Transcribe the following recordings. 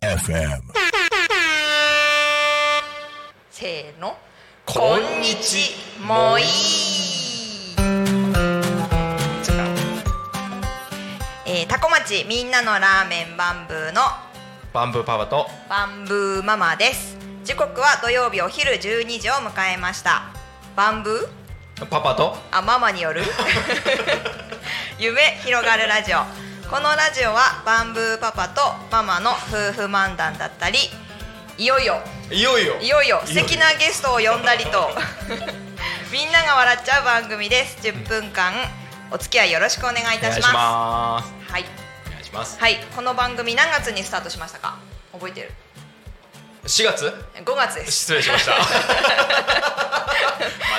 FM せーの。こんにちもい。えー、タコ町みんなのラーメンバンブーのバンブーパパと。バンブーママです。時刻は土曜日お昼12時を迎えました。バンブー？パパと？あママによる？夢広がるラジオ。このラジオはバンブーパパとママの夫婦漫談だったりいよいよ。いよいよ。いよいよ素敵なゲストを呼んだりと。みんなが笑っちゃう番組です。10分間お付き合いよろしくお願いいたします。はい、お願いします。はい、この番組何月にスタートしましたか？覚えてる？4月？5月です。失礼しました。間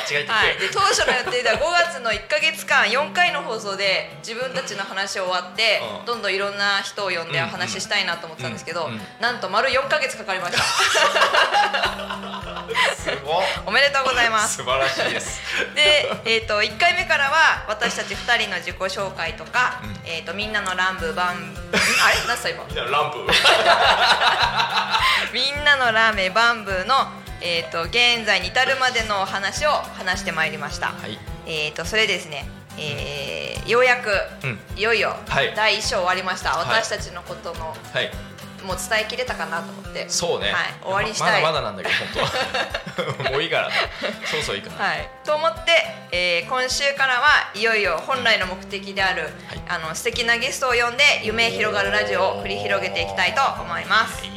違えてて、はい、で当初の予定では5月の1か月間4回の放送で自分たちの話終わって、うん。どんどんいろんな人を呼んでお話ししたいなと思ってたんですけど、うん。うん。なんと丸4か月かかりました。すごっ。おめでとうございます。素晴らしいです。で、えー、と1回目からは私たち2人の自己紹介とか、うん。えー、とみんなの乱舞バンん あれ？何すか今？みんなのラー。メンバンブー の、えー、と現在に至るまでのお話を話してまいりました、はい。えー、とそれですね、えーようやく、うん。いよいよ、はい。第1章終わりました。はい。私たちのことの、はい。もう伝えきれたかなと思って。そうね、はい、終わりにしたい。ままだまだなんだけど本当は。もういいから。そうそういいかな、はい、と思って、えー今週からはいよいよ本来の目的である、はい。あの素敵なゲストを呼んで夢広がるラジオを繰り広げていきたいと思います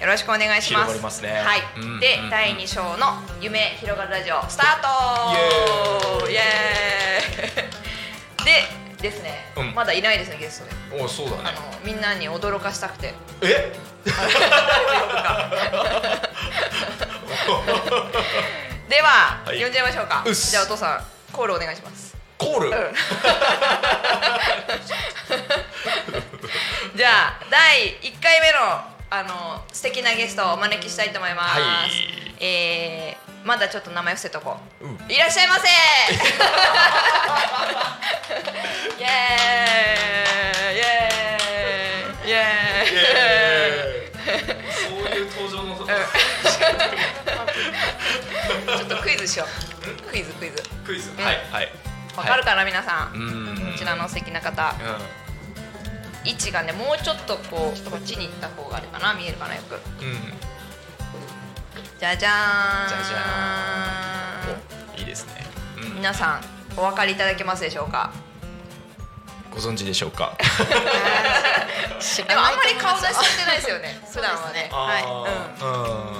よろしくお願いします。ますね。はい、うんで、うん第2章の夢広がるラジオスタートイエーイ。でですね、うん。まだいないですねゲストで。おそうだね。あのみんなに驚かしたくて。え？では、はい。呼んじゃいましょうか。じゃあお父さんコールお願いします。コール、うん。じゃあ第1回目のあの素敵なゲストをお招きしたいと思います、はい。えーまだちょっと名前伏せとこう、うん。いらっしゃいませ！イエーイ！イエーイ！イエーイ！そういう登場のちょっとクイズしよう。クイズクイズ。クイズ、んはい。はい。わかるかな、皆さん、うん。こちらの素敵な方位置がねもうちょっとこうこっちに行った方があれかな見えるかなよく。うん。うんじゃじゃーん。じゃじゃーん。おいいですね、うん、皆さんお分かりいただけますでしょうか？ご存知でしょうか？でもあんまり顔出しされてないですよね 普段はね。はい。うん。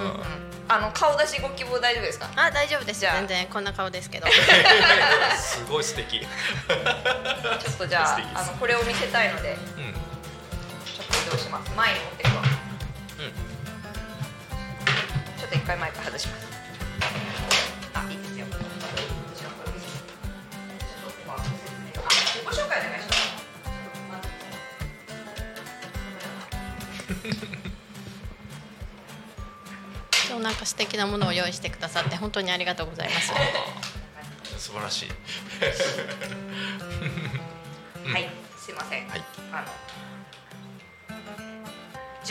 うんあの顔出しご希望大丈夫ですか？あ大丈夫ですじゃあ。全然こんな顔ですけど。すごい素敵。ちょっとじゃああのこれを見せたいので。うんちょっと移動します前に持っていくわ。ちょっと一回前から外します。あいいですよ。こちらからですちょっとまああ自己紹介お願いします。今日なんか素敵なものを用意してくださって本当にありがとうございます。素晴らしい。はい。すいません。はい。あの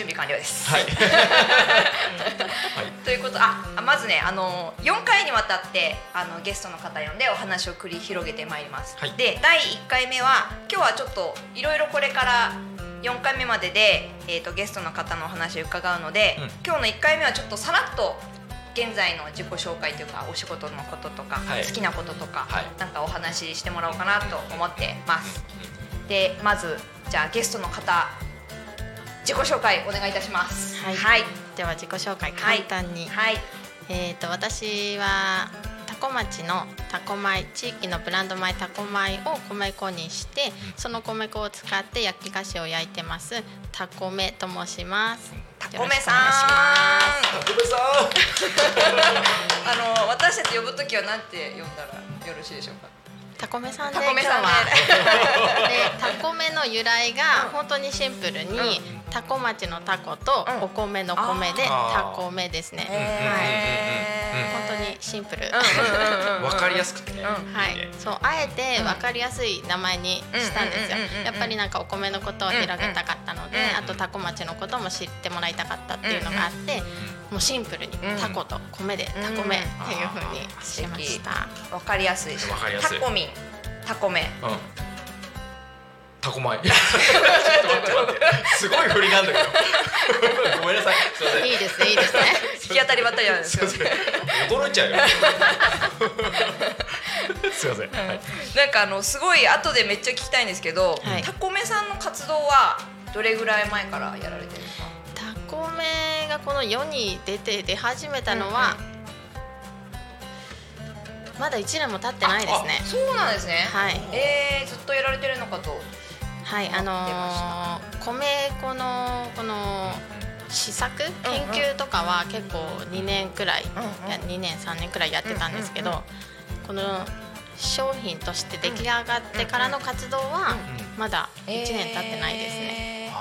準備完了です。はい。は いということああまずねあの4回にわたってあのゲストの方呼んでお話を繰り広げてまいります、はい。で第1回目は今日はちょっといろいろこれから4回目までで、えー、とゲストの方のお話を伺うので、うん。今日の1回目はちょっとさらっと現在の自己紹介というかお仕事のこととか、はい。好きなこととか、はい。なんかお話ししてもらおうかなと思ってます、でまずじゃあゲストの方自己紹介お願いいたします。はい。はい。では自己紹介簡単に、はい。えー、と私は多古町のタコ米地域のブランド米タコ米を米粉にしてその米粉を使って焼き菓子を焼いてます。タコメと申します。タコメさん。よろしくお願いしますごめん。さ あの私たち呼ぶときはなんて呼んだらよろしいでしょうか？タコメさんでタコメ タコメの由来が本当にシンプルに、タコ町のタコとうん。お米の米でタコ米ですね。へー。本当にシンプル。わかりやすくてはい。そうあえて分かりやすい名前にしたんですよ。やっぱりなんかお米のことを広げたかったのであとタコ町のことも知ってもらいたかったっていうのがあって、もうシンプルにうんタコと米でタコ米っていう風にしました。わかりやすい。タコミン。タコメ。うんタコ米ちょっと待って待って。すごい振りなんだけど。ごめんなさい。すいません。いいですねいいですね。行き当たりばったりなんですよません。驚いちゃうよ。すいません、はい。なんかあのすごい後でめっちゃ聞きたいんですけど、はい。タコメさんの活動はどれぐらい前からやられてるんですか？タコメがこの世に出て出始めたのは、まだ1年も経ってないですね。そうなんですね。はい。えー、ずっとやられてるのかとはい、あのー米粉のこの試作研究とかは結構2年くらい、うんうん。いや2年3年くらいやってたんですけど、うんうん。この商品として出来上がってからの活動はまだ1年経ってないですね。えー。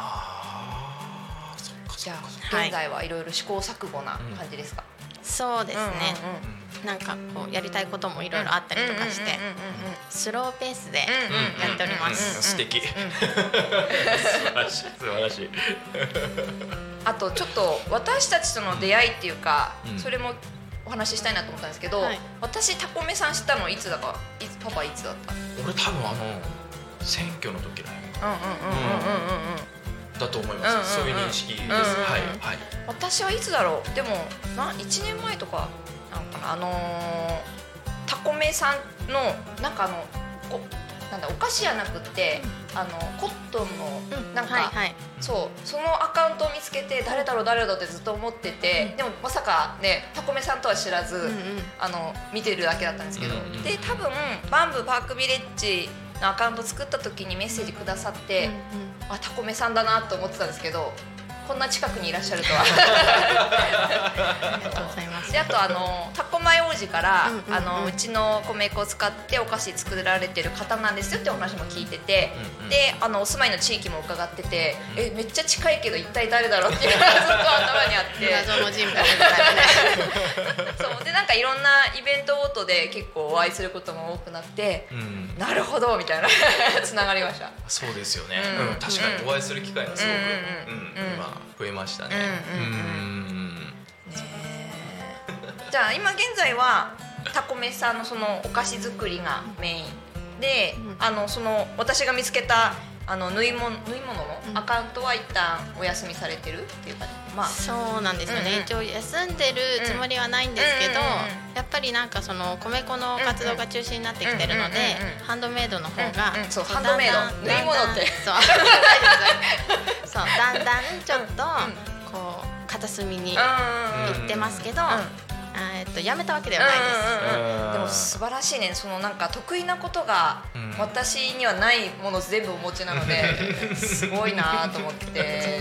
じゃあはい。現在はいろいろ試行錯誤な感じですか、そうですね、うんなんかこうやりたいこともいろいろあったりとかして、スローペースでやっておりまうんす。素敵素晴らしい素晴らしいあとちょっと私たちとの出会いっていうか、うんそれもお話ししたいなと思ったんですけど、はい私タコメさん知ったのいつだかいつパパいつだった俺多分あの選挙の時らへんうんうんうんうんうんうんだと思います、そういう認識です、はいはい私はいつだろうでもな1年前とかあのータコメさんのなんかあのこなんだお菓子じゃなくって、あのコットンの、うんなんか、はいはい。そうそのアカウントを見つけて誰だろう誰だろうってずっと思ってて、でもまさかねタコメさんとは知らず、うんうん。あの見てるだけだったんですけど、うんうん。で多分バンブーパークビレッジのアカウント作った時にメッセージくださって、うんうん。あタコメさんだなと思ってたんですけどこんな近くにいらっしゃるとは。ありがとうございます。であとあのタコ米王子から、うあのうちの米粉を使ってお菓子作られてる方なんですよってお話も聞いてて、うんうん。であのお住まいの地域も伺ってて、うん。えめっちゃ近いけど一体誰だろうっていうのが ずっと頭にあって。謎の人物みたいなね。そう。でなんかいろんなイベントごとで結構お会いすることも多くなって、うん。なるほどみたいな。つながりました。そうですよね、うん。うん。確かにお会いする機会がすごく、うんうん。うん。今増えましたね、うんうんうん。じゃあ今現在はタコメさんのそのお菓子作りがメイン。で、うん。あのその私が見つけたあの縫い物縫い物のうん。アカウントは一旦お休みされてるっていうか、まあ。そうなんですよね、うんうん。一応休んでるつもりはないんですけど、やっぱりなんかその米粉の活動が中心になってきてるので、ハンドメイドの方が、うんうんそうこハンドメイド。縫い物って。そうう片隅に行うんってますけど、うん。あえっとやめたわけではないです。うんうんうんうん。でも素晴らしいね。そのなんか得意なことがうん。私にはないもの全部お持ちなので すごいなと思って。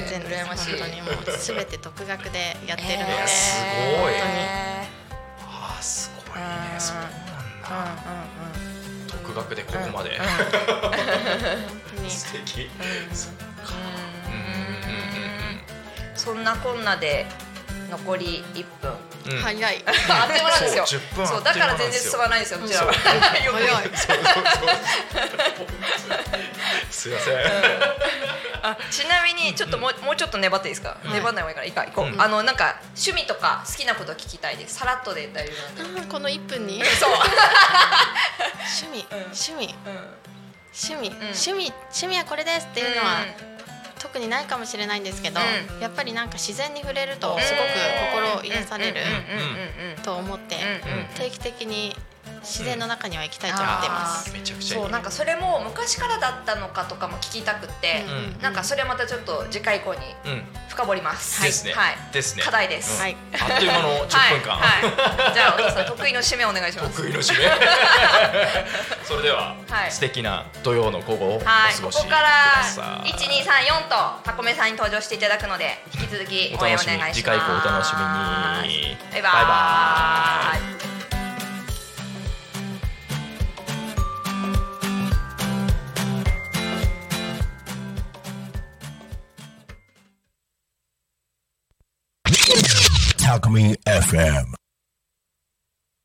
全然羨ましい。本当にもうすべて独学でやってるので、えーすごい。えあーすごいね。うん。そうなんーだ、独学でここまで、うんうん本当に。素敵。うんそんなこんなで残り1分。早い。あっという間なんですよ。そう10分。そうだから全然進まないんですよこちらは。よく早い。そうそう。そうすいません、あちなみにちょっともう,、もうちょっと粘っていいですか、うん粘んない方がいいからいいか行こう、うん。あのなんか趣味とか好きなこと聞きたいです。さらっとで大丈夫なんで。あーこの一分に？そう、趣味、うん。趣味。うん。趣味、ん。趣味趣味はこれですっていうのは、特にないかもしれないんですけど、うやっぱりなんか自然に触れるとうんすごく心癒されると思って、定期的に自然の中には行きたいと思っています。めちゃくちゃいい。そうなんかそれも昔からだったのかとかも聞きたくって、うん。なんかそれはまたちょっと次回以降にうん。深掘ります。ですね、はい。ですね。課題です。うん。はい。あっという間の10分間、はい。はい、じゃあお父さん得意の締めお願いします。得意の締め。それでは、はい。素敵な土曜の午後をお過はい、ごしくここからださい一二三四とタコメさんに登場していただくので引き続き応援お願いします。次回以降お楽しみに。バイババイバーイイ Takumi FM.